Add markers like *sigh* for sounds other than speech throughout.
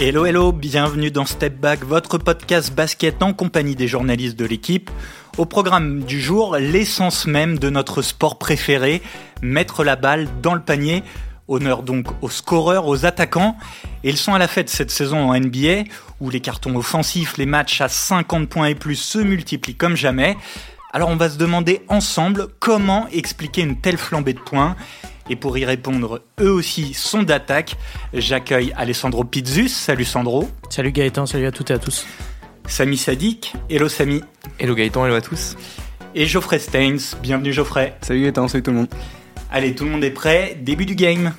Hello hello, bienvenue dans Step Back, votre podcast basket en compagnie des journalistes de l'équipe. Au programme du jour, l'essence même de notre sport préféré, mettre la balle dans le panier. Honneur donc aux scoreurs, aux attaquants. Et ils sont à la fête cette saison en NBA, où les cartons offensifs, les matchs à 50 points et plus se multiplient comme jamais. Alors on va se demander ensemble comment expliquer une telle flambée de points et pour y répondre, eux aussi sont d'attaque. J'accueille Alessandro Pizzus. Salut Sandro. Salut Gaëtan, salut à toutes et à tous. Samy Sadik. Hello Samy. Hello Gaëtan, hello à tous. Et Geoffrey Stains. Bienvenue Geoffrey. Salut Gaëtan, salut tout le monde. Allez, tout le monde est prêt. Début du game.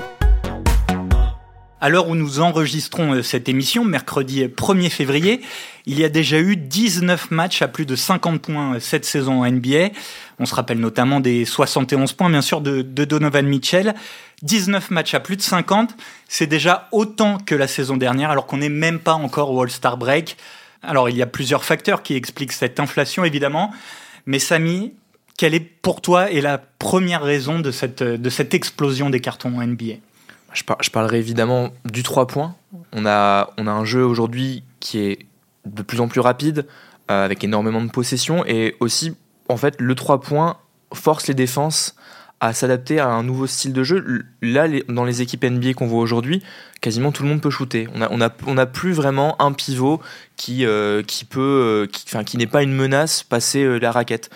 À l'heure où nous enregistrons euh, cette émission, mercredi 1er février, il y a déjà eu 19 matchs à plus de 50 points euh, cette saison en NBA. On se rappelle notamment des 71 points, bien sûr, de, Donovan Mitchell. 19 matchs à plus de 50, c'est déjà autant que la saison dernière, alors qu'on n'est même pas encore au All-Star Break. Alors, il y a plusieurs facteurs qui expliquent cette inflation, évidemment. Mais Samy, quelle est pour toi et la première raison de cette, explosion des cartons NBA je, parlerai évidemment du 3 points. On a, a un jeu aujourd'hui qui est de plus en plus rapide, euh, avec énormément de possession, et aussi, en fait, le 3 points force les défenses à s'adapter à un nouveau style de jeu. Là, dans les équipes NBA qu'on voit aujourd'hui, quasiment tout le monde peut shooter. On n'a on a, on plus vraiment un pivot qui, euh, qui peut, euh, qui, n'est pas une menace passer la raquette.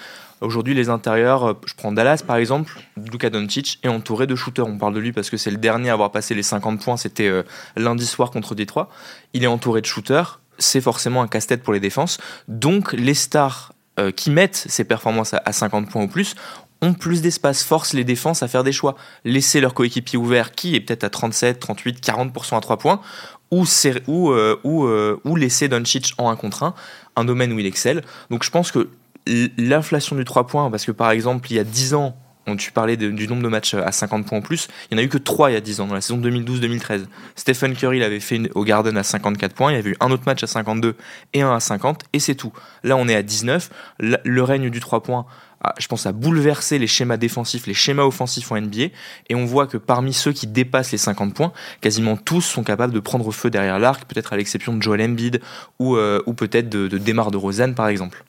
Aujourd'hui, les intérieurs, euh, je prends Dallas par exemple, Luka Doncic est entouré de shooters. On parle de lui parce que c'est le dernier à avoir passé les 50 points, c'était euh, lundi soir contre Détroit. Il est entouré de shooters, c'est forcément un casse-tête pour les défenses. Donc les stars euh, qui mettent ces performances à, 50 points ou plus ont plus d'espace, forcent les défenses à faire des choix. Laisser leur coéquipier ouvert, qui est peut-être à 37, 38, 40% à 3 points, ou, ou, ou, laisser Doncic en 1 contre 1, un domaine où il excelle. Donc je pense que l'inflation du 3 points, parce que par exemple, il y a 10 ans, tu parlais du nombre de matchs à 50 points en plus, il n'y en a eu que 3 il y a 10 ans, dans la saison 2012-2013. Stephen Curry l'avait fait au Garden à 54 points, il y avait eu un autre match à 52 et un à 50, et c'est tout. Là, on est à 19. Le règne du 3 points, je pense, a bouleversé les schémas défensifs, les schémas offensifs en NBA, et on voit que parmi ceux qui dépassent les 50 points, quasiment tous sont capables de prendre feu derrière l'arc, peut-être à l'exception de Joel Embiid ou, euh, peut-être de, de de Rosanne, par exemple.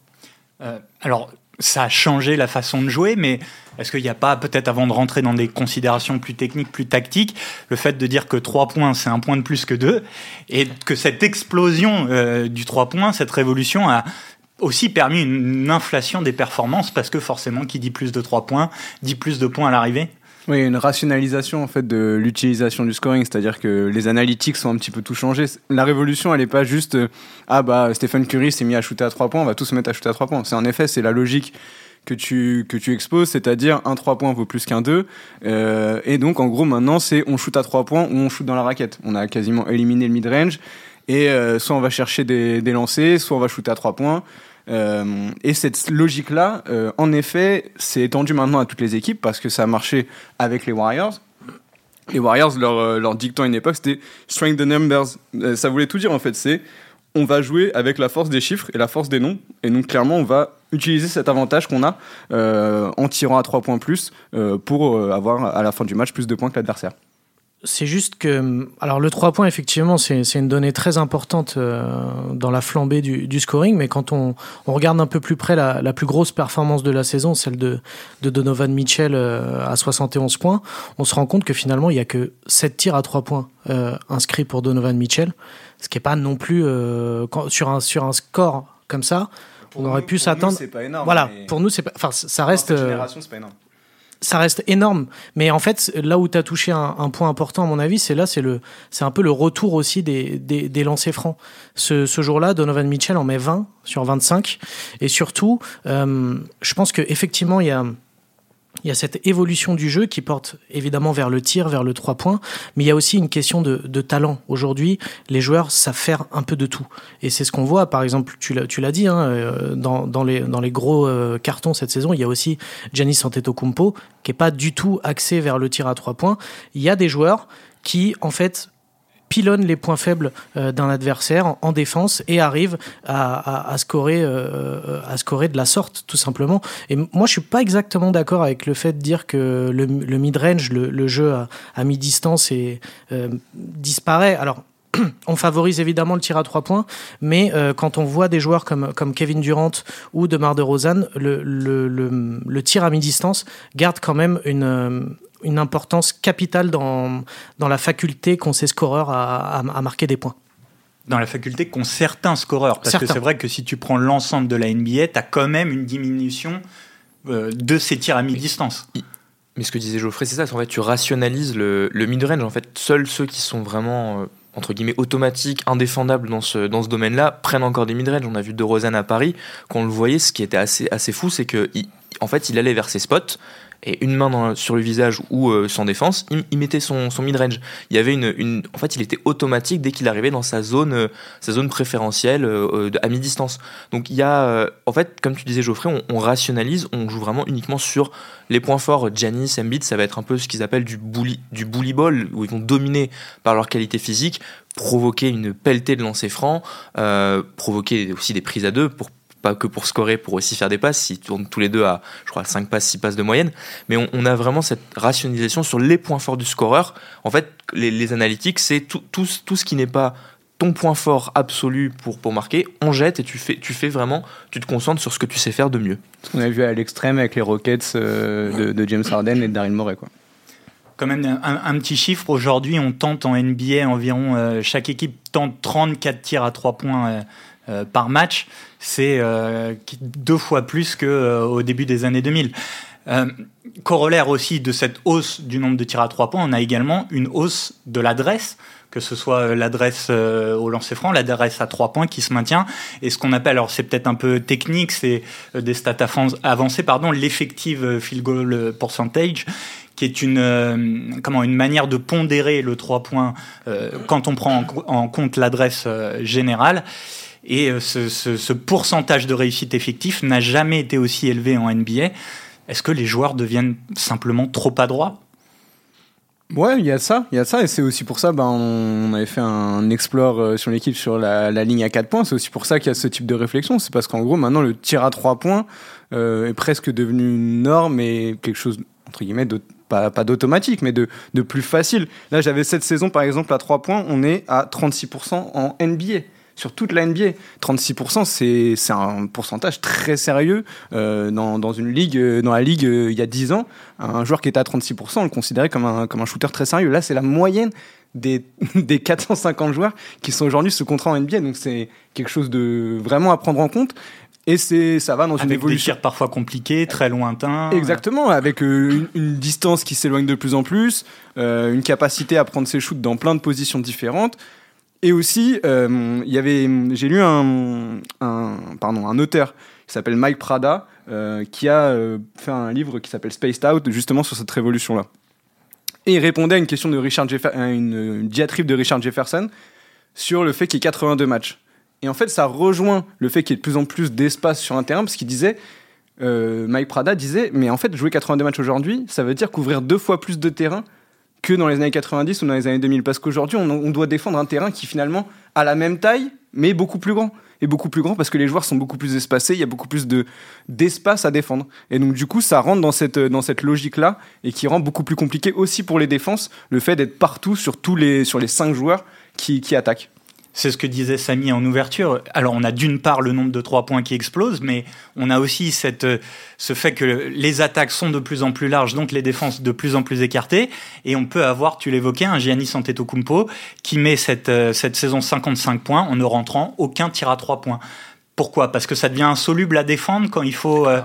Euh, alors, ça a changé la façon de jouer, mais est-ce qu'il n'y a pas, peut-être avant de rentrer dans des considérations plus techniques, plus tactiques, le fait de dire que 3 points, c'est un point de plus que 2, et que cette explosion euh, du 3 points, cette révolution a aussi permis une inflation des performances, parce que forcément, qui dit plus de 3 points, dit plus de points à l'arrivée? Oui, une rationalisation en fait de l'utilisation du scoring, c'est-à-dire que les analytics sont un petit peu tout changés. La révolution, elle n'est pas juste euh, ah bah Stephen Curry s'est mis à shooter à 3 points, on va tous se mettre à shooter à 3 points. C'est en effet, c'est la logique que tu que tu exposes, c'est-à-dire un 3 points vaut plus qu'un 2 euh, et donc en gros maintenant, c'est on shoot à 3 points ou on shoot dans la raquette. On a quasiment éliminé le mid-range et euh, soit on va chercher des, des lancers, soit on va shooter à 3 points. Euh, et cette logique-là, euh, en effet, c'est étendu maintenant à toutes les équipes parce que ça a marché avec les Warriors. Les Warriors, leur, euh, leur dicton à une époque, c'était strength the numbers. ça voulait tout dire en fait. C'est on va jouer avec la force des chiffres et la force des noms. Et donc clairement, on va utiliser cet avantage qu'on a en tirant à 3 points plus pour avoir à la fin du match plus de points que l'adversaire. C'est juste que, alors le 3 points, effectivement, c'est une donnée très importante euh, dans la flambée du, scoring, mais quand on, regarde un peu plus près la, plus grosse performance de la saison, celle de, Donovan Mitchell euh, à 71 points, on se rend compte que finalement, il n'y a que 7 tirs à 3 points euh, inscrits pour Donovan Mitchell, ce qui n'est pas non plus sur, un, sur un score comme ça. on aurait pu s'attendre. Voilà, pour nous, c'est pas. Enfin, ça reste. génération, c'est pas énorme ça reste énorme. Mais en fait, là où tu as touché un, point important, à mon avis, c'est là, c'est le, un peu le retour aussi des, des, lancers francs. Ce, ce jour-là, Donovan Mitchell en met 20 sur 25. Et surtout, euh, je pense qu'effectivement, il y a il y a cette évolution du jeu qui porte évidemment vers le tir, vers le trois points, mais il y a aussi une question de, de talent. Aujourd'hui, les joueurs savent faire un peu de tout. Et c'est ce qu'on voit, par exemple, tu l'as dit, hein, euh, dans, dans, les, dans les gros euh, cartons cette saison, il y a aussi Giannis Antetokounmpo, qui est pas du tout axé vers le tir à trois points. Il y a des joueurs qui, en fait, pilonne les points faibles euh, d'un adversaire en, défense et arrive à, scorer, euh, à scorer de la sorte, tout simplement. Et moi, je suis pas exactement d'accord avec le fait de dire que le, mid-range, le, jeu à, mi-distance, euh, disparaît. Alors, *clears throat* on favorise évidemment le tir à trois points, mais euh, quand on voit des joueurs comme, Kevin Durant ou DeMar DeRozan, le, le, le, tir à mi-distance garde quand même une, euh, une importance capitale dans, dans la faculté qu'ont ces scoreurs à, à, à marquer des points dans la faculté qu'ont certains scoreurs. Parce Certains. que c'est vrai que si tu prends l'ensemble de la NBA, tu as quand même une diminution euh, de ces tirs à mi-distance. Mais ce que disait Geoffrey, c'est ça, c'est en fait tu rationalises le, le mid-range. En fait, seuls ceux qui sont vraiment euh, entre guillemets automatiques, indéfendables dans ce, dans ce domaine-là, prennent encore des mid-range. On a vu De Rosanne à Paris, quand on le voyait, ce qui était assez, assez fou, c'est que il- en fait, il allait vers ses spots et une main sur le visage ou euh, sans défense, il, mettait son, son mid-range. Il y avait une, en fait, il était automatique dès qu'il arrivait dans sa zone, euh, sa zone préférentielle euh, à mi-distance. Donc il y a, en fait, comme tu disais Geoffrey, on, on rationalise, on joue vraiment uniquement sur les points forts. Giannis, Embiid, ça va être un peu ce qu'ils appellent du bully, du bully ball, où ils vont dominer par leur qualité physique, provoquer une pelletée de lancers francs, provoquer aussi des prises à deux pour pas que pour scorer, pour aussi faire des passes. Ils tournent tous les deux à, je crois, 5 passes, 6 passes de moyenne. Mais on, on a vraiment cette rationalisation sur les points forts du scoreur. En fait, les, les analytiques, c'est tout, tout, tout ce qui n'est pas ton point fort absolu pour, pour marquer, on jette et tu fais, tu fais vraiment, tu te concentres sur ce que tu sais faire de mieux. Ce qu'on a vu à l'extrême avec les Rockets euh, de, de James Harden et de Daryl Morey. Quoi. Quand même un, un petit chiffre, aujourd'hui on tente en NBA environ, euh, chaque équipe tente 34 tirs à 3 points euh, euh, par match. C'est euh, deux fois plus qu'au au début des années 2000. Euh, corollaire aussi de cette hausse du nombre de tirs à 3 points, on a également une hausse de l'adresse que ce soit euh, l'adresse euh, au lancer franc, l'adresse à 3 points qui se maintient, et ce qu'on appelle, alors c'est peut-être un peu technique, c'est euh, des stats avan- avancées, pardon, l'effective field goal percentage, qui est une, euh, comment, une manière de pondérer le 3 points euh, quand on prend en, co- en compte l'adresse euh, générale. Et euh, ce, ce- ce pourcentage de réussite effectif n'a jamais été aussi élevé en NBA. Est-ce que les joueurs deviennent simplement trop adroits? Ouais, il y a ça, il y a ça, et c'est aussi pour ça, ben, on avait fait un explore euh, sur l'équipe sur la, ligne à 4 points. C'est aussi pour ça qu'il y a ce type de réflexion. C'est parce qu'en gros, maintenant, le tir à 3 points euh, est presque devenu une norme et quelque chose entre guillemets pas d'automatique, mais de, de plus facile. Là, j'avais cette saison, par exemple, à 3 points, on est à 36% en NBA. Sur toute la NBA, 36%, c'est c'est un pourcentage très sérieux euh, dans, dans une ligue, euh, dans la ligue euh, il y a 10 ans. Un joueur qui était à 36%, on le considérait comme un, comme un shooter très sérieux. Là, c'est la moyenne des, *laughs* des 450 joueurs qui sont aujourd'hui sous contrat en NBA. Donc, c'est quelque chose de vraiment à prendre en compte. Et c'est ça va dans une Avec des évolution. tirs parfois compliqués, très lointains. Exactement, avec euh, une, une distance qui s'éloigne de plus en plus, euh, une capacité à prendre ses shoots dans plein de positions différentes. Et aussi, euh, il y avait, j'ai lu un, pardon, un auteur qui s'appelle Mike Prada, euh, qui a euh, fait un livre qui s'appelle Spaced Out, justement sur cette révolution-là. Et il répondait à une question de Richard Jefferson, une, une diatribe de Richard Jefferson sur le fait qu'il y ait 82 matchs. Et en fait, ça rejoint le fait qu'il y ait de plus en plus d'espace sur un terrain, parce qu'il disait, Mike Prada disait, mais en fait, jouer 82 matchs aujourd'hui, ça veut dire couvrir deux fois plus de terrain que dans les années 90 ou dans les années 2000. Parce qu'aujourd'hui, on, doit défendre un terrain qui finalement a la même taille, mais beaucoup plus grand. Et beaucoup plus grand parce que les joueurs sont beaucoup plus espacés, il y a beaucoup plus de, d'espace à défendre. Et donc, du coup, ça rentre dans cette, dans cette logique-là et qui rend beaucoup plus compliqué aussi pour les défenses le fait d'être partout sur, tous les cinq joueurs qui, qui attaquent. C'est ce que disait Samy en ouverture. Alors, on a d'une part le nombre de trois points qui explose, mais on a aussi cette, ce fait que les attaques sont de plus en plus larges, donc les défenses de plus en plus écartées. Et on peut avoir, tu l'évoquais, un Giannis Antetokounmpo qui met cette, euh, cette saison 55 points en ne rentrant aucun tir à trois points. Pourquoi? Parce que ça devient insoluble à défendre quand il faut euh,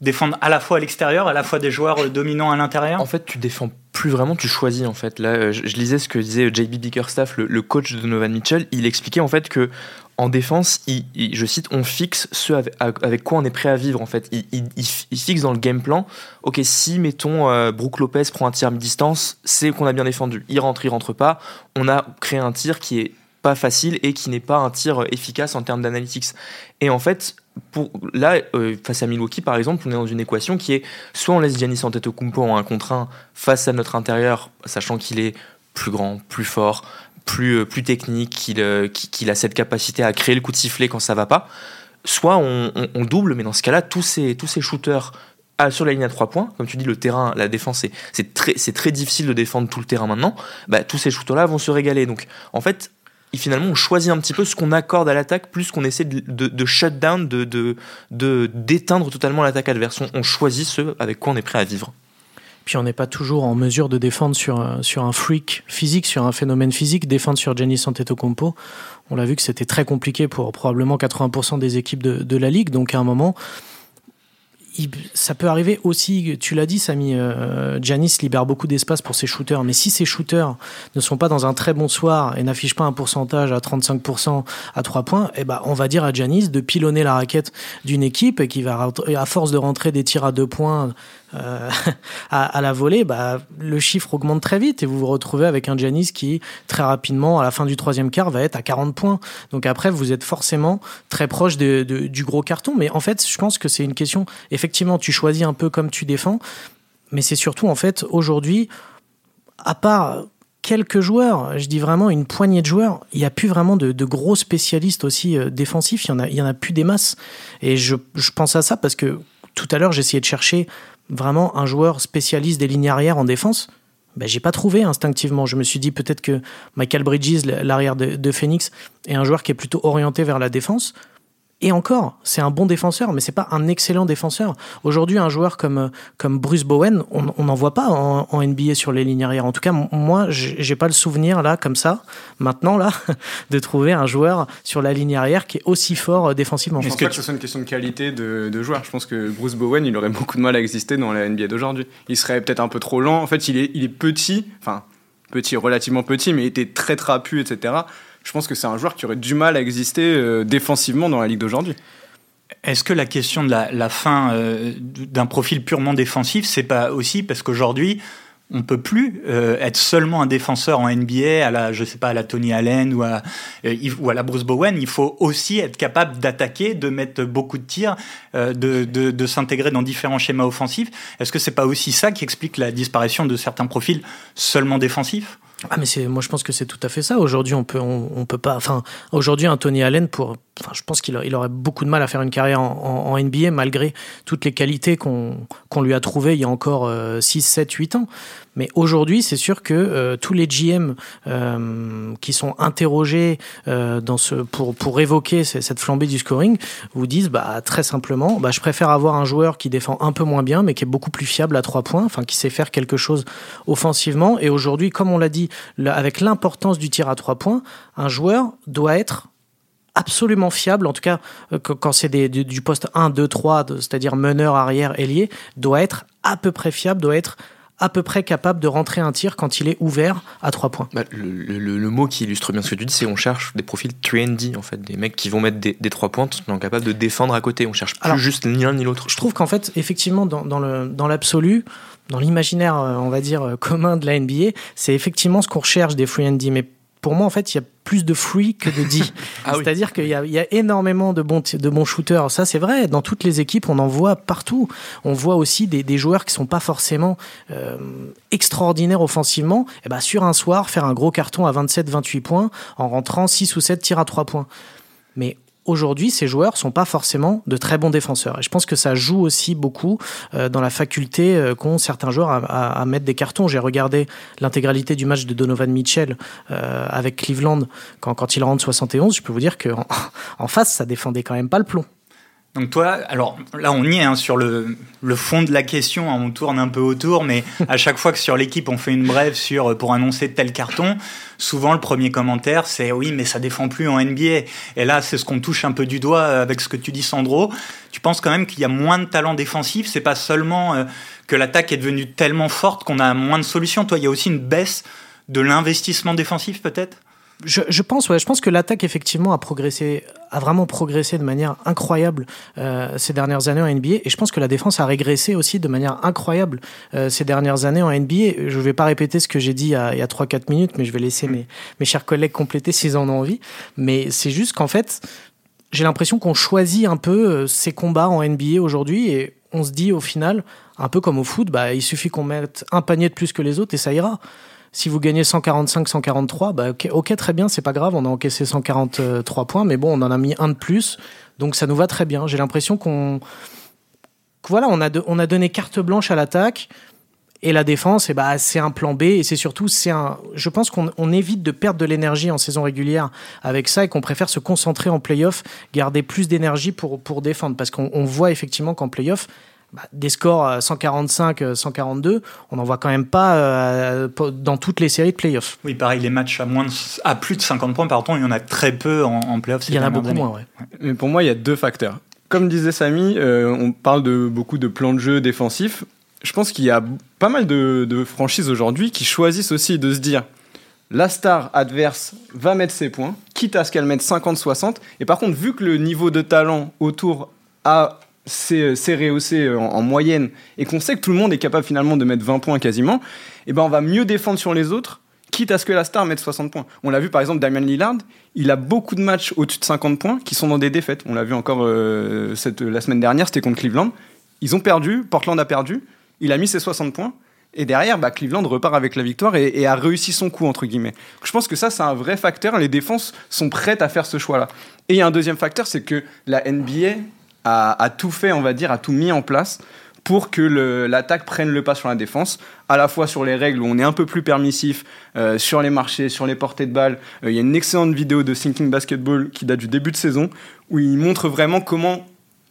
défendre à la fois à l'extérieur, à la fois des joueurs euh, dominants à l'intérieur? En fait, tu défends plus vraiment, tu choisis en fait. Là, euh, je, lisais ce que disait JB Bickerstaff, le, coach de Donovan Mitchell. Il expliquait en fait que en défense, je cite, on fixe ce avec, quoi on est prêt à vivre en fait. Il fixe dans le game plan. Ok, si mettons euh, Brook Lopez prend un tir à mi-distance, c'est qu'on a bien défendu. Il rentre, il rentre pas. On a créé un tir qui est pas facile et qui n'est pas un tir euh, efficace en termes d'analytics. Et en fait, pour, là, euh, face à Milwaukee, par exemple, on est dans une équation qui est soit on laisse Giannis Antetokounmpo en un contre un face à notre intérieur, sachant qu'il est plus grand, plus fort, plus, euh, plus technique, qu'il qu'il a cette capacité à créer le coup de sifflet quand ça va pas. Soit on, double, mais dans ce cas-là, tous ces, tous ces shooters à- sur la ligne à 3 points, comme tu dis, le terrain, la défense, c'est- très, très difficile de défendre tout le terrain maintenant. Bah, tous ces shooters-là vont se régaler. Donc, en fait, finalement, on choisit un petit peu ce qu'on accorde à l'attaque, plus qu'on essaie de, de, de, shut down, de, de, d'éteindre totalement l'attaque adverse. On, choisit ce avec quoi on est prêt à vivre. Puis on n'est pas toujours en mesure de défendre sur, sur un freak physique, sur un phénomène physique. Défendre sur Giannis Antetokounmpo, on l'a vu que c'était très compliqué pour probablement 80% des équipes de la ligue. Donc à un moment, ça peut arriver aussi, tu l'as dit Samy, euh, Janis libère beaucoup d'espace pour ses shooters, mais si ces shooters ne sont pas dans un très bon soir et n'affichent pas un pourcentage à 35% à 3 points, eh ben, on va dire à Janis de pilonner la raquette d'une équipe qui va, à force de rentrer des tirs à 2 points euh, *laughs* à, la volée, bah, le chiffre augmente très vite et vous vous retrouvez avec un Janis qui, très rapidement, à la fin du troisième quart, va être à 40 points. Donc après, vous êtes forcément très proche du gros carton. Mais en fait, je pense que c'est une question, effectivement, tu choisis un peu comme tu défends, mais c'est surtout, en fait, aujourd'hui, à part quelques joueurs, je dis vraiment une poignée de joueurs, il n'y a plus vraiment de, gros spécialistes aussi euh, défensifs, il y en a, y en a plus des masses. Et je, je pense à ça parce que tout à l'heure, j'essayais de chercher vraiment un joueur spécialiste des lignes arrières en défense, ben, j'ai pas trouvé instinctivement. Je me suis dit peut-être que Michael Bridges, l'arrière de, de, Phoenix, est un joueur qui est plutôt orienté vers la défense. Et encore, c'est un bon défenseur, mais c'est pas un excellent défenseur. Aujourd'hui, un joueur comme comme Bruce Bowen, on n'en voit pas en, NBA sur les lignes arrière. En tout cas, moi, j'ai pas le souvenir là, comme ça, maintenant là, *laughs* de trouver un joueur sur la ligne arrière qui est aussi fort euh, défensivement. Je pense pas que ce soit une question de qualité de, de joueur. Je pense que Bruce Bowen, il aurait *laughs* beaucoup de mal à exister dans la NBA d'aujourd'hui. Il serait peut-être un peu trop lent. En fait, il est il est petit, enfin petit, relativement petit, mais il était très trapu, etc je pense que c'est un joueur qui aurait du mal à exister euh, défensivement dans la ligue d'aujourd'hui. Est-ce que la question de la, fin euh, d'un profil purement défensif, c'est pas aussi parce qu'aujourd'hui, on peut plus euh, être seulement un défenseur en NBA à la, je sais pas, à la Tony Allen ou à, la Bruce Bowen? Il faut aussi être capable d'attaquer, de mettre beaucoup de tirs, de, de, de s'intégrer dans différents schémas offensifs. Est-ce que c'est pas aussi ça qui explique la disparition de certains profils seulement défensifs? Ah mais c'est moi je pense que c'est tout à fait ça. Aujourd'hui on peut on, peut pas enfin aujourd'hui un Allen pour je pense qu'il il aurait beaucoup de mal à faire une carrière en, NBA malgré toutes les qualités qu'on qu'on lui a trouvées il y a encore 6 7 8 ans. Mais aujourd'hui, c'est sûr que euh, tous les GM euh, qui sont interrogés euh, pour évoquer cette flambée du scoring vous disent bah très simplement bah je préfère avoir un joueur qui défend un peu moins bien mais qui est beaucoup plus fiable à trois points, enfin qui sait faire quelque chose offensivement. Et aujourd'hui comme on l'a dit avec l'importance du tir à trois points, un joueur doit être absolument fiable, en tout cas quand c'est du poste 1, 2, 3, c'est-à-dire meneur, arrière, ailier, doit être à peu près fiable, doit être à peu près capable de rentrer un tir quand il est ouvert à trois points. Bah, le, mot qui illustre bien ce que tu dis, c'est on cherche des profils 3D, en fait, des mecs qui vont mettre des, trois pointes, sont capables de défendre à côté. On cherche plus juste ni l'un ni l'autre. Je trouve qu'en fait, effectivement, dans, dans l'absolu, dans l'imaginaire, euh, on va dire, euh, commun de la NBA, c'est effectivement ce qu'on recherche des 3D. Mais pour moi, en fait, il y a plus de free que de D. *laughs* Ah C'est-à-dire qu'il y, a énormément de bons, de bons shooters. Ça, c'est vrai. Dans toutes les équipes, on en voit partout. On voit aussi des, joueurs qui sont pas forcément euh, extraordinaires offensivement. Et eh ben, sur un soir, faire un gros carton à 27-28 points en rentrant 6 ou 7 tirs à 3 points. Mais aujourd'hui, ces joueurs sont pas forcément de très bons défenseurs. Et je pense que ça joue aussi beaucoup euh, dans la faculté euh, qu'ont certains joueurs à, mettre des cartons. J'ai regardé l'intégralité du match de Donovan Mitchell euh, avec Cleveland quand, quand il rentre 71. Je peux vous dire qu'en en face, ça défendait quand même pas le plomb. Donc toi, alors là on y est hein, sur le, le, fond de la question, hein, on tourne un peu autour, mais à chaque fois que sur l'équipe on fait une brève sur pour annoncer tel carton, souvent le premier commentaire c'est oui mais ça défend plus en NBA. Et là c'est ce qu'on touche un peu du doigt avec ce que tu dis Sandro. Tu penses quand même qu'il y a moins de talent défensif, c'est pas seulement euh, que l'attaque est devenue tellement forte qu'on a moins de solutions. Toi il y a aussi une baisse de l'investissement défensif peut-être? Je, pense, ouais, je pense que l'attaque effectivement a progressé, a vraiment progressé de manière incroyable euh, ces dernières années en NBA, et je pense que la défense a régressé aussi de manière incroyable euh, ces dernières années en NBA. Je ne vais pas répéter ce que j'ai dit il y a, 3-4 minutes, mais je vais laisser mes, mes chers collègues compléter s'ils en ont envie. Mais c'est juste qu'en fait, j'ai l'impression qu'on choisit un peu euh, ces combats en NBA aujourd'hui, et on se dit au final, un peu comme au foot, bah, il suffit qu'on mette un panier de plus que les autres et ça ira. Si vous gagnez 145, 143, bah ok, très bien, c'est pas grave, on a encaissé 143 points, mais bon, on en a mis un de plus, donc ça nous va très bien. J'ai l'impression qu'on, voilà, on a, on a donné carte blanche à l'attaque. Et la défense, eh bah, c'est un plan B et c'est surtout, c'est un. Je pense qu'on on évite de perdre de l'énergie en saison régulière avec ça et qu'on préfère se concentrer en playoff, garder plus d'énergie pour, pour défendre. Parce qu'on on voit effectivement qu'en playoff, bah, des scores 145, euh, 142, euh, on n'en voit quand même pas euh, dans toutes les séries de playoffs. Oui, pareil, les matchs à, moins à plus de 50 points, pardon, il y en a très peu en, en playoffs. Il y en a beaucoup moins, ouais. Mais pour moi, il y a deux facteurs. Comme disait Samy, on parle de beaucoup de plans de jeu défensifs. Je pense qu'il y a pas mal de, de franchises aujourd'hui qui choisissent aussi de se dire la star adverse va mettre ses points, quitte à ce qu'elle mette 50-60. Et par contre, vu que le niveau de talent autour a c'est rehaussé en, en, moyenne et qu'on sait que tout le monde est capable finalement de mettre 20 points quasiment, et eh ben on va mieux défendre sur les autres, quitte à ce que la star mette 60 points. On l'a vu par exemple Damien Lillard, il a beaucoup de matchs au-dessus de 50 points qui sont dans des défaites. On l'a vu encore euh, cette, la semaine dernière, c'était contre Cleveland. Ils ont perdu, Portland a perdu, il a mis ses 60 points. Et derrière, bah, Cleveland repart avec la victoire et, et, a réussi son coup, entre guillemets. Je pense que ça, c'est un vrai facteur. Les défenses sont prêtes à faire ce choix-là. Et il y a un deuxième facteur, c'est que la NBA a, tout fait, on va dire, a tout mis en place pour que l'attaque prenne le pas sur la défense, à la fois sur les règles où on est un peu plus permissif, euh, sur les marchés, sur les portées de balles. Euh, il y a une excellente vidéo de Thinking Basketball qui date du début de saison, où il montre vraiment comment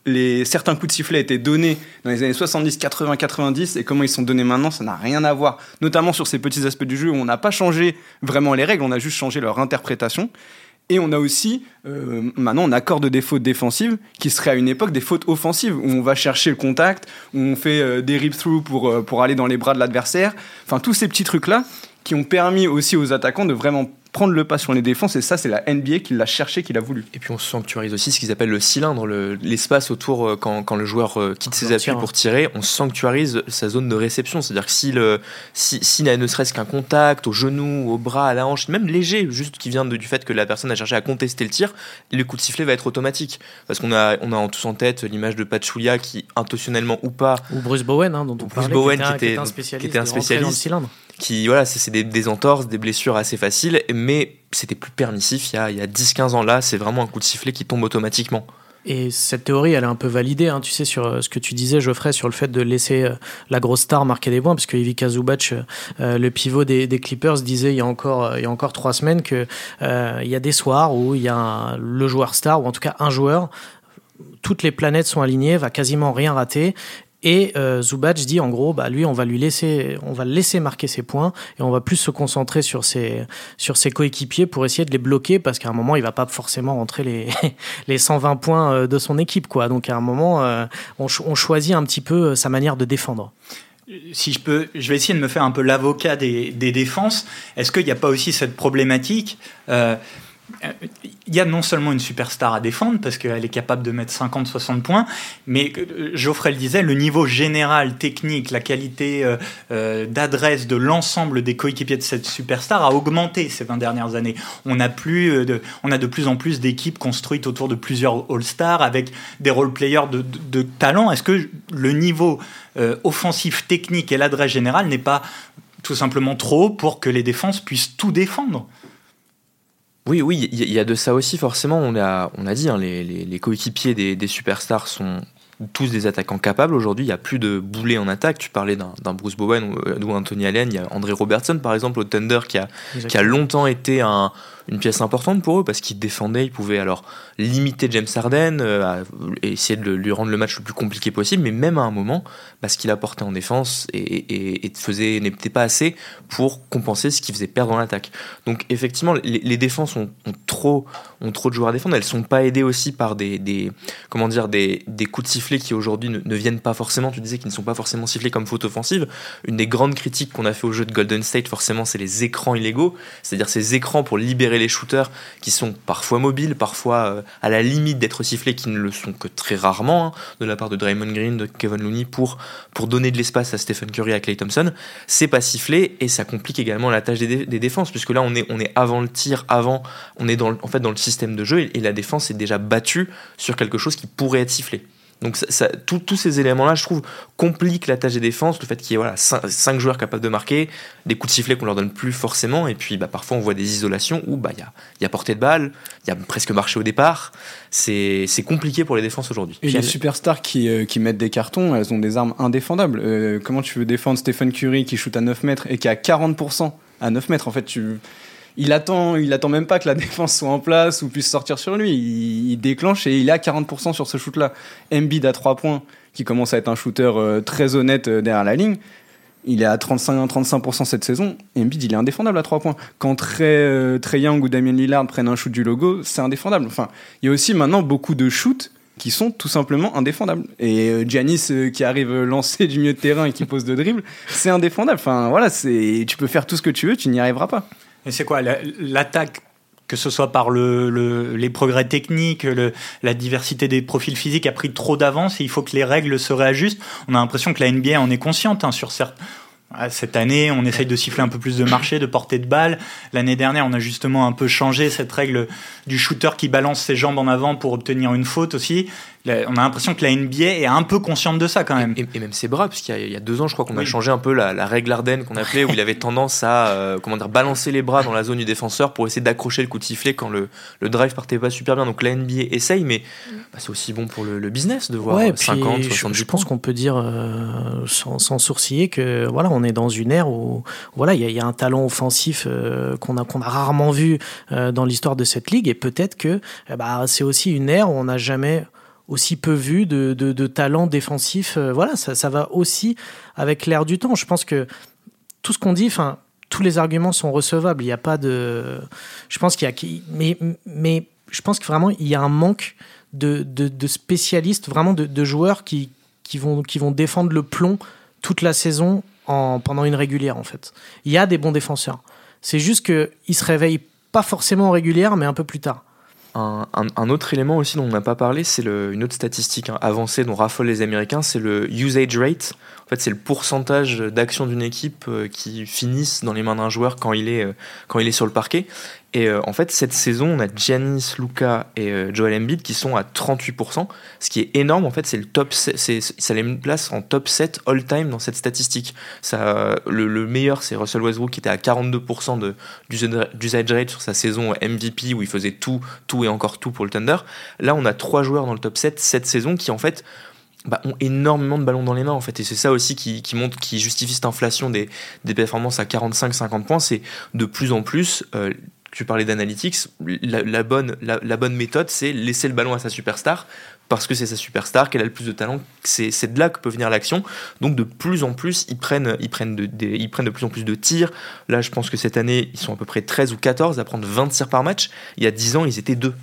les, certains coups de sifflet étaient donnés dans les années 70, 80, 90 et comment ils sont donnés maintenant, ça n'a rien à voir. Notamment sur ces petits aspects du jeu où on n'a pas changé vraiment les règles, on a juste changé leur interprétation. Et on a aussi, euh, maintenant, on accorde des fautes défensives qui seraient à une époque des fautes offensives, où on va chercher le contact, où on fait euh, des rip-through pour, euh, pour aller dans les bras de l'adversaire. Enfin, tous ces petits trucs-là qui ont permis aussi aux attaquants de vraiment prendre le pas sur les défenses et ça c'est la NBA qui l'a cherché, qui l'a voulu. Et puis on sanctuarise aussi ce qu'ils appellent le cylindre, l'espace autour quand, quand, le joueur quitte ses appuis pour tirer, on sanctuarise sa zone de réception, c'est-à-dire que s'il si, si n'a ne serait-ce qu'un contact au genou, au bras, à la hanche, même léger, juste qui vient de, du fait que la personne a cherché à contester le tir, le coup de sifflet va être automatique. Parce qu'on a, on a tous en tête l'image de Pachulia qui intentionnellement ou pas... Ou Bruce Bowen, hein, dont on Bruce parlait, Bowen qui, était, qui, était, un spécialiste, qui était un spécialiste cylindre qui voilà c'est des, des, entorses des blessures assez faciles mais c'était plus permissif il y a, il y a 10-15 ans. Là c'est vraiment un coup de sifflet qui tombe automatiquement. Et cette théorie, elle est un peu validée, hein, tu sais, sur ce que tu disais, Geoffrey, sur le fait de laisser euh, la grosse star marquer des points, parce que Ivica Zubac, euh, le pivot des, Clippers, disait il y a encore, il y a encore trois semaines que euh, il y a des soirs où il y a le joueur star, ou en tout cas un joueur, toutes les planètes sont alignées, va quasiment rien rater, et euh, Zubac dit en gros, bah lui, on va lui laisser, on va le laisser marquer ses points et on va plus se concentrer sur ses sur ses coéquipiers pour essayer de les bloquer parce qu'à un moment, il va pas forcément rentrer les *laughs* les 120 points euh, de son équipe, quoi. Donc à un moment, euh, on, on choisit un petit peu sa manière de défendre si je peux, je vais essayer de me faire un peu l'avocat des, des, défenses. Est-ce qu'il n'y a pas aussi cette problématique euh, il y a non seulement une superstar à défendre parce qu'elle est capable de mettre 50-60 points, mais Geoffrey le disait, le niveau général, technique, la qualité euh, euh, d'adresse de l'ensemble des coéquipiers de cette superstar a augmenté ces 20 dernières années. On a, de, plus en plus d'équipes construites autour de plusieurs All-Stars avec des role-players de, talent. Est-ce que le niveau euh, offensif, technique et l'adresse générale n'est pas tout simplement trop pour que les défenses puissent tout défendre? Oui, oui, il y a de ça aussi, forcément. On a, on a dit, hein, les, les, les, coéquipiers des, des, superstars sont tous des attaquants capables. Aujourd'hui, il n'y a plus de boulets en attaque. Tu parlais d'un Bruce Bowen ou, ou, Anthony Allen. Il y a André Robertson, par exemple, au Thunder, qui a, qui a longtemps été un, une pièce importante pour eux parce qu'ils défendaient, ils pouvaient alors limiter James Harden euh, essayer de lui rendre le match le plus compliqué possible, mais même à un moment, bah, ce qu'il apportait en défense et, faisait n'était pas assez pour compenser ce qui faisait perdre en attaque. Donc effectivement, les, défenses ont, trop ont trop de joueurs à défendre. Elles sont pas aidées aussi par des, comment dire des, des coups de sifflet qui aujourd'hui ne, ne, viennent pas forcément. Tu disais qu'ils ne sont pas forcément sifflés comme faute offensive. Une des grandes critiques qu'on a fait au jeu de Golden State, forcément, c'est les écrans illégaux, c'est-à-dire ces écrans pour libérer les shooters qui sont parfois mobiles, parfois euh, à la limite d'être sifflés, qui ne le sont que très rarement, hein, de la part de Draymond Green, de Kevin Looney, pour, pour donner de l'espace à Stephen Curry, à Clay Thompson. C'est pas sifflé et ça complique également la tâche des, dé des, défenses, puisque là on est, on est avant le tir, avant, on est dans, en fait dans le système de jeu et, et la défense est déjà battue sur quelque chose qui pourrait être sifflé. Donc ça, ça- tout- tous ces éléments-là, je trouve, compliquent la tâche des défenses. Le fait qu'il y ait voilà, 5, joueurs capables de marquer, des coups de sifflet qu'on leur donne plus forcément, et puis bah, parfois on voit des isolations où bah, il y, a, y portée de balle, il y a presque marché au départ. C'est compliqué pour les défenses aujourd'hui. Et les elle- superstars qui, euh, qui mettent des cartons, elles ont des armes indéfendables. Euh, comment tu veux défendre Stephen Curry qui shoot à 9 mètres et qui a 40% à 9 mètres? En fait, tu... il, attend, il attend même pas que la *laughs* défense soit en place ou puisse sortir sur lui. Il, déclenche et il est à 40% sur ce shoot-là. Embiid à 3 points, qui commence à être un shooter euh, très honnête euh, derrière la ligne. Il est à 35-35% cette saison. Embiid, il est indéfendable à 3 points. Quand Trey, euh, Trey Young ou Damien Lillard prennent un shoot du logo, c'est indéfendable. Enfin, il y a aussi maintenant beaucoup de shoots qui sont tout simplement indéfendables. Et Giannis qui arrive *laughs* lancer du milieu de terrain et qui pose de dribble, c'est indéfendable. Enfin voilà, c'est tu peux faire tout ce que tu veux, tu n'y arriveras pas. Et c'est quoi la- l'attaque que ce soit par le, le- les progrès techniques, la diversité des profils physiques a pris trop d'avance et il faut que les règles se réajustent. On a l'impression que la NBA en est consciente hein, certains. Cette année, on essaye de siffler un peu plus de marché, de portée de balle. L'année dernière, on a justement un peu changé cette règle du shooter qui balance ses jambes en avant pour obtenir une faute aussi. On a l'impression que la NBA est un peu consciente de ça quand même. Et, et même ses bras, parce qu'il y, a- il y a deux ans, je crois qu'on a changé un peu la, la règle Arden qu'on appelait, où il avait tendance à euh, comment dire, balancer les bras dans la zone du défenseur pour essayer d'accrocher le coup de sifflet quand le, le drive partait pas super bien. Donc la NBA essaye, mais bah, c'est aussi bon pour le, le business de voir Ouais, euh, puis 50, je- 70 je, pense qu'on peut dire euh, sans, sans sourciller que voilà, on est dans une ère où voilà, il y, a- il y a un talent offensif euh, qu'on a qu'on a rarement vu euh, dans l'histoire de cette ligue. Et peut-être que bah, c'est aussi une ère où on n'a jamais aussi peu vu de, de, talent défensif. Euh, voilà, ça, ça va aussi avec l'ère du temps. Je pense que tout ce qu'on dit, enfin, tous les arguments sont recevables. Il n'y a pas de. Je pense qu'il y a. Mais, mais je pense que vraiment, il y a un manque de, de, de spécialistes, vraiment de, de joueurs qui, qui, vont, qui vont défendre le plomb toute la saison en, pendant une régulière, en fait. Il y a des bons défenseurs. C'est juste qu'ils se réveillent pas forcément en régulière, mais un peu plus tard. Un, autre élément aussi dont on n'a pas parlé, c'est une autre statistique hein, avancée dont raffolent les Américains, c'est le usage rate. En fait, c'est le pourcentage d'actions d'une équipe euh, qui finissent dans les mains d'un joueur quand il est, euh, quand il est sur le parquet. Et euh, en fait, cette saison, on a Giannis, Luca et euh, Joel Embiid qui sont à 38%, ce qui est énorme. En fait, c'est le top, c'est, ça les place en top 7 all-time dans cette statistique. Ça, le, le meilleur, c'est Russell Westbrook qui était à 42% de, d'usage rate sur sa saison MVP où il faisait tout, tout et encore tout pour le Thunder. Là, on a trois joueurs dans le top 7 cette saison qui, en fait, bah, ont énormément de ballons dans les mains en fait et c'est ça aussi qui, qui montre qui justifie cette inflation des, des performances à 45-50 points c'est de plus en plus euh, tu parlais d'analytics la, bonne, méthode c'est laisser le ballon à sa superstar parce que c'est sa superstar qu'elle a le plus de talent c'est de là que peut venir l'action. Donc de plus en plus ils prennent de, ils prennent de plus en plus de tirs. Là je pense que cette année ils sont à peu près 13 ou 14 à prendre 20 tirs par match. Il y a 10 ans ils étaient deux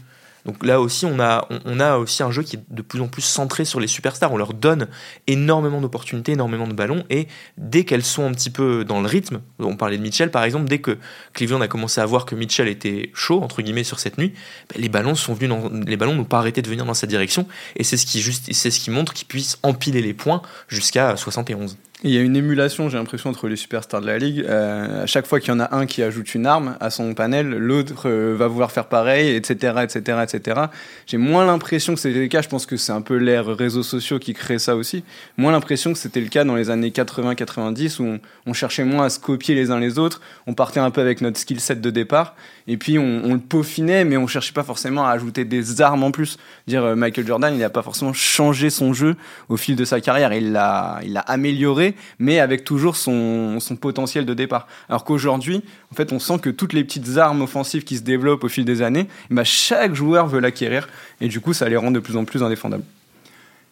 donc là aussi, on a, on, a aussi un jeu qui est de plus en plus centré sur les superstars. On leur donne énormément d'opportunités, énormément de ballons, et dès qu'elles sont un petit peu dans le rythme, on parlait de Mitchell par exemple, dès que Cleveland a commencé à voir que Mitchell était chaud entre guillemets sur cette nuit, ben, les ballons sont venus, les ballons n'ont pas arrêté de venir dans sa direction, et c'est ce qui ce qui montre qu'ils puissent empiler les points jusqu'à 71. Il y a une émulation, j'ai l'impression, entre les superstars de la ligue. Euh, à chaque fois qu'il y en a un qui ajoute une arme à son panel, l'autre euh, va vouloir faire pareil, etc., etc., etc. J'ai moins l'impression que c'était le cas. Je pense que c'est un peu l'ère réseaux sociaux qui crée ça aussi. Moins l'impression que c'était le cas dans les années 80-90 où on, on cherchait moins à se copier les uns les autres. On partait un peu avec notre skill set de départ et puis on, le peaufinait, mais on cherchait pas forcément à ajouter des armes en plus. Dire euh, Michael Jordan, il n'a pas forcément changé son jeu au fil de sa carrière. Il l'a, il l'a amélioré, mais avec toujours son, son potentiel de départ. Alors qu'aujourd'hui, en fait, on sent que toutes les petites armes offensives qui se développent au fil des années, bah, chaque joueur veut l'acquérir, et du coup, ça les rend de plus en plus indéfendables.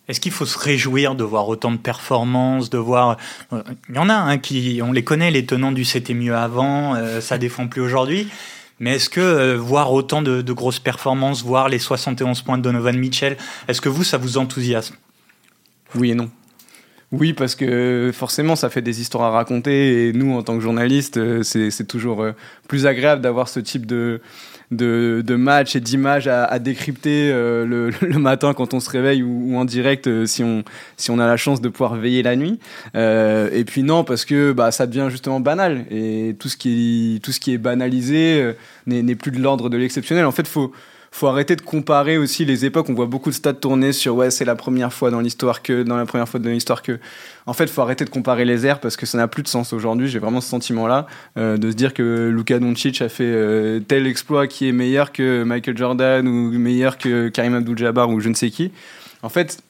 Est-ce qu'il faut se réjouir de voir autant de performances, de voir... euh, Il y en a un qui, on les connaît, les tenants du c'était mieux avant, euh, ça défend plus aujourd'hui. Mais est-ce que euh, voir autant de, de grosses performances, voir les 71 points de Donovan Mitchell, est-ce que vous, ça vous enthousiasme? Oui et non. Oui, parce que forcément, ça fait des histoires à raconter, et nous, en tant que journalistes, euh, c'est toujours euh, plus agréable d'avoir ce type de, de, de match et d'images à, décrypter euh, *laughs* le, matin quand on se réveille ou, en direct euh, si, on, si on a la chance de pouvoir veiller la nuit. Euh, et puis non, parce que bah, ça devient justement banal, et tout ce qui est, tout ce qui est banalisé n'est n'est plus de l'ordre de l'exceptionnel. En fait, faut faut arrêter de comparer aussi les époques. On voit beaucoup de stats tourner sur ouais, c'est la première fois dans l'histoire que, dans la première fois de l'histoire que. En fait, faut arrêter de comparer les airs parce que ça n'a plus de sens aujourd'hui. J'ai vraiment ce sentiment-là euh, de se dire que Luka Doncic a fait euh, tel exploit qui est meilleur que Michael Jordan ou meilleur que Karim Abdul-Jabbar ou je ne sais qui. En fait,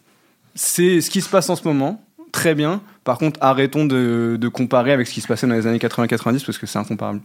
c'est ce qui se passe en ce moment. Très bien. Par contre, arrêtons de, de comparer avec ce qui se passait dans les années 80-90 parce que c'est incomparable.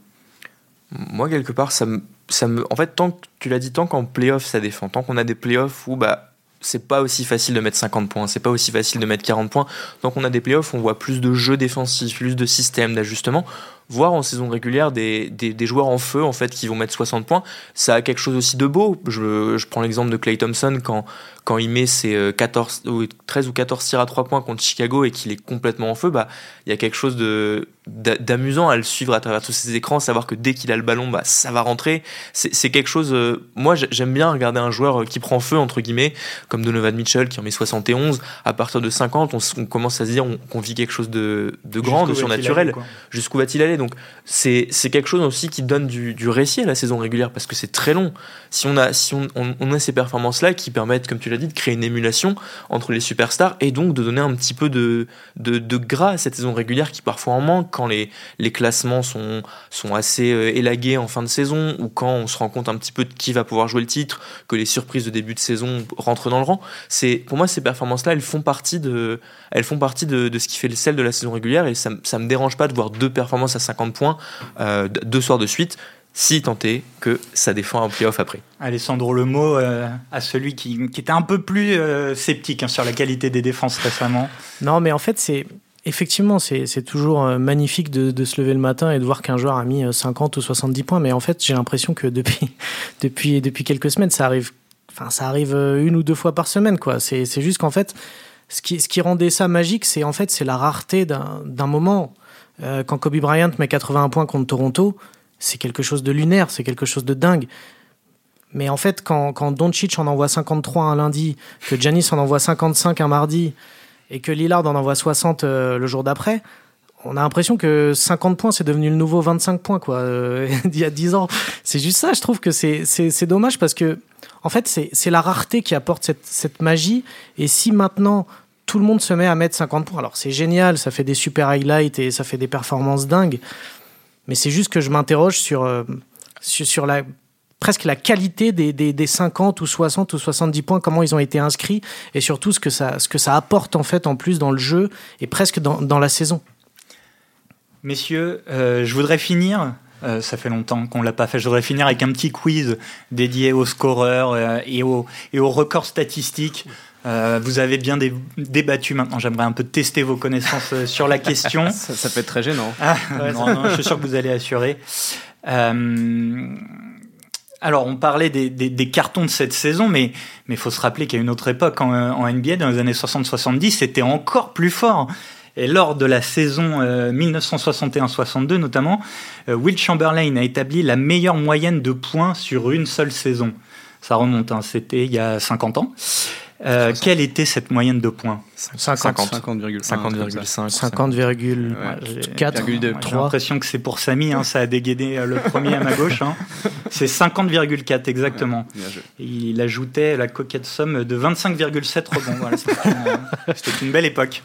Moi, quelque part, ça me, ça. En fait, tant que tu l'as dit, tant qu'en playoff ça défend, tant qu'on a des playoffs où bah, c'est pas aussi facile de mettre 50 points, c'est pas aussi facile de mettre 40 points. Tant qu'on a des playoffs, on voit plus de jeux défensifs, plus de systèmes d'ajustement. Voir en saison régulière des, des, des, joueurs en feu en fait qui vont mettre 60 points, ça a quelque chose aussi de beau. Je, je prends l'exemple de Clay Thompson quand, quand il met ses 14, 13 ou 14 tirs à 3 points contre Chicago et qu'il est complètement en feu, bah il y a quelque chose de d'amusant à le suivre à travers tous ces écrans, savoir que dès qu'il a le ballon, bah ça va rentrer. C'est quelque chose. Euh, moi, j'aime bien regarder un joueur qui prend feu entre guillemets, comme Donovan Mitchell qui en met 71. À partir de 50, on, on commence à se dire qu'on vit quelque chose de, de grand, de surnaturel. Jusqu'où va-t-il aller? Donc c'est quelque chose aussi qui donne du, récit à la saison régulière parce que c'est très long. Si on a si on, on, a ces performances là qui permettent, comme tu l'as dit, de créer une émulation entre les superstars et donc de donner un petit peu de, de, gras à cette saison régulière qui parfois en manque quand les, les classements sont, sont assez euh, élagués en fin de saison ou quand on se rend compte un petit peu de qui va pouvoir jouer le titre, que les surprises de début de saison rentrent dans le rang. Pour moi, ces performances-là, elles font partie, de, elles font partie de, ce qui fait le sel de la saison régulière et ça, ça me dérange pas de voir deux performances à 50 points euh, deux soirs de suite si tant est que ça défend un playoff après. Alessandro le mot euh, à celui qui, qui, était un peu plus euh, sceptique hein, sur la qualité des défenses récemment. Non, mais en fait, c'est effectivement, c'est toujours euh, magnifique de, de, se lever le matin et de voir qu'un joueur a mis 50 ou 70 points. Mais en fait, j'ai l'impression que depuis, *laughs* depuis, depuis quelques semaines, ça arrive, enfin, ça arrive une ou deux fois par semaine. quoi. C'est juste qu'en fait, ce qui, ce qui rendait ça magique, c'est en fait, c'est la rareté d'un moment. Euh, quand Kobe Bryant met 81 points contre Toronto, c'est quelque chose de lunaire, c'est quelque chose de dingue. Mais en fait, quand, quand Doncic en envoie 53 un lundi, que Giannis en envoie 55 un mardi, et que Lillard en envoie 60 euh, le jour d'après, on a l'impression que 50 points, c'est devenu le nouveau 25 points, quoi, euh, *laughs* il y a 10 ans. C'est juste ça, je trouve que c'est dommage parce que, en fait, c'est la rareté qui apporte cette, cette magie. Et si maintenant, tout le monde se met à mettre 50 points, alors c'est génial, ça fait des super highlights et ça fait des performances dingues. Mais c'est juste que je m'interroge sur, euh, sur, la, presque la qualité des, 50 ou 60 ou 70 points, comment ils ont été inscrits, et surtout ce que ça, ce que ça apporte en fait en plus dans le jeu et presque dans, dans la saison. Messieurs, euh, je voudrais finir. Euh, ça fait longtemps qu'on l'a pas fait. Je voudrais finir avec un petit quiz dédié aux scoreurs euh, et aux et aux records statistiques. Euh, vous avez bien dé débattu maintenant. J'aimerais un peu tester vos connaissances euh, sur la question. *laughs* ça, ça, peut être très gênant. Ah, ouais, non, non, je suis sûr que vous allez assurer. Euh, alors, on parlait des, des, des, cartons de cette saison, mais il faut se rappeler qu'à une autre époque, en, en NBA, dans les années 60-70, c'était encore plus fort. Et lors de la saison euh, 1961-62 notamment, euh, Will Chamberlain a établi la meilleure moyenne de points sur une seule saison. Ça remonte, hein, c'était il y a 50 ans. Euh, quelle était cette moyenne de points? 50,5. 50,5. 50,4. J'ai l'impression que c'est pour Samy, hein, ça a dégainé le premier à ma gauche. Hein. C'est 50,4 exactement. Ouais, il ajoutait la coquette somme de 25,7 rebonds. Voilà, C'était une belle époque.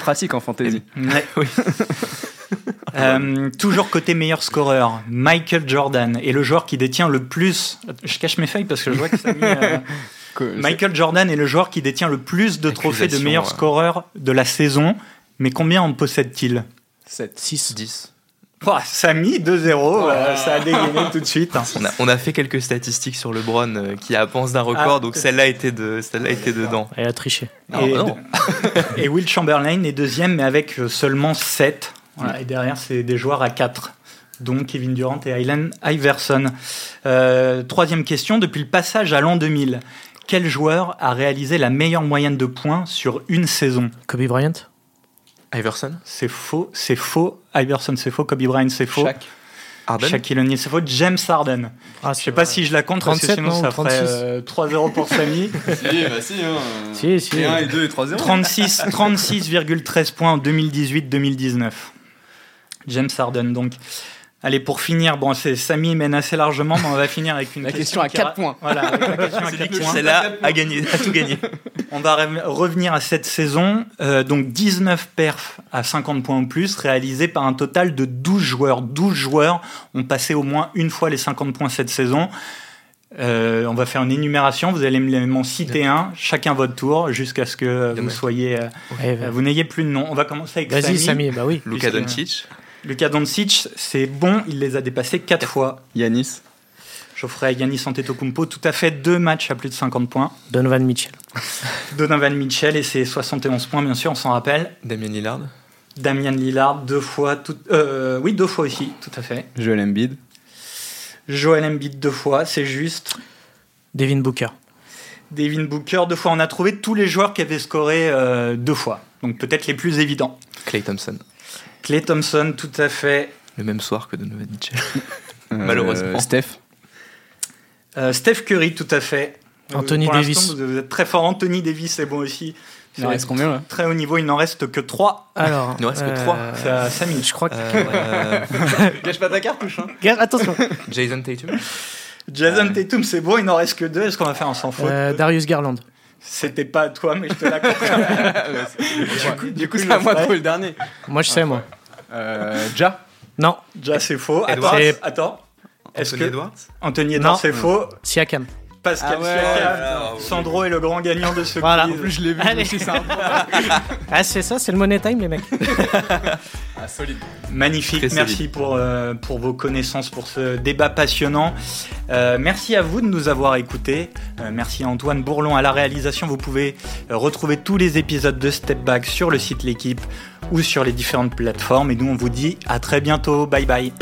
Pratique en fantasy. Ouais. *laughs* oui. Euh, toujours côté meilleur scoreur, Michael Jordan est le joueur qui détient le plus. Je cache mes feuilles parce que je vois que ça euh... *laughs* Michael Jordan est le joueur qui détient le plus de trophées de meilleur ouais. scoreur de la saison. Mais combien en possède-t-il 7, 6, 10. Oh, Samy, 2-0, oh. euh, ça a dégainé *laughs* tout de suite. On, a, on, a, fait quelques statistiques sur LeBron euh, qui avance d'un record, ah, donc celle-là était, de, celle était dedans. Elle a triché. Non, et, non. et Will Chamberlain est deuxième, mais avec seulement 7. Voilà, et derrière, c'est des joueurs à 4 dont Kevin Durant et Allen Iverson. Euh, troisième question, depuis le passage à l'an 2000, quel joueur a réalisé la meilleure moyenne de points sur une saison Kobe Bryant? Iverson? C'est faux, c'est faux. Iverson, c'est faux. Kobe Bryant, c'est faux. Shaq. Harden? Shaquille O'Neal, c'est faux. James Harden. Ah, je sais pas si je la compte, 37, parce que sinon non, ça 36. ferait euh, 3-0 pour Samy. *laughs* si, bah si. Hein. Si, si. Et 1 et 2 et 3-0. 36, 36,13 points en 2018-2019. James Harden, donc. Allez, pour finir, bon, c'est Samy mène assez largement, mais on va finir avec une La question à qui ra- 4 points. Voilà, avec la question à 4 points. C'est là à gagner, à tout gagner. *laughs* On va re- revenir à cette saison. Euh, donc 19 perfs à 50 points ou plus, réalisés par un total de 12 joueurs. 12 joueurs ont passé au moins une fois les 50 points cette saison. Euh, on va faire une énumération. Vous allez me- m'en citer un, chacun votre tour, jusqu'à ce que vous soyez, euh, Ouais, vous n'ayez plus de nom. On va commencer avec Vas-y, Samy. Samy, bah oui. Luka Doncic. Lucas Doncic, c'est bon, il les a dépassés 4 fois. Yanis. Geoffrey Yanis Antetokounmpo, tout à fait deux matchs à plus de 50 points. Donovan Mitchell. *laughs* Donovan Mitchell et ses 71 points, bien sûr, on s'en rappelle. Damien Lillard. Damien Lillard, deux fois, tout, euh, oui, deux fois aussi, tout à fait. Joel Embiid. Joel Embiid, deux fois, c'est juste. Devin Booker. Devin Booker, deux fois. On a trouvé tous les joueurs qui avaient scoré euh, deux fois. Donc peut-être les plus évidents. Clay Thompson. Clay Thompson, tout à fait. Le même soir que Donovan Mitchell. Euh, Malheureusement. Steph. Euh, Steph Curry, tout à fait. Euh, Anthony pour Davis. Vous êtes très fort. Anthony Davis, c'est bon aussi. Il en reste combien là? Très haut niveau, il n'en reste que trois. Alors. Il en reste que euh, trois. C'est à Samy. Je crois que. Euh, *laughs* Gâche pas ta cartouche. Hein. Attention. Jason Tatum. Jason Tatum, c'est bon, il n'en reste que deux. Est-ce qu'on va faire un sans faute? Euh, Darius Garland. C'était pas à toi, mais je te l'accorde. du coup, du coup c'est à moi de trouver le dernier. Moi, je sais, moi. Euh, ja. Non, Déjà, c'est faux. Attends, Edwards. Attends. Est-ce Anthony que Edwards. Anthony Edwards, Non. c'est faux? Siakam. Pascal Ah ouais, Siakam. ouais, ouais. Sandro est le grand gagnant de ce Voilà. quiz. En plus, je l'ai vu Allez. aussi, c'est *laughs* un Ah, c'est ça, c'est le money time, les mecs. *laughs* ah, solide. Magnifique, Très merci solide. pour, euh, pour vos connaissances, pour ce débat passionnant. Euh, merci à vous de nous avoir écoutés. Euh, merci à Antoine Bourlon à la réalisation. Vous pouvez retrouver tous les épisodes de Step Back sur le site L'équipe ou sur les différentes plateformes. Et nous, on vous dit à très bientôt. Bye bye.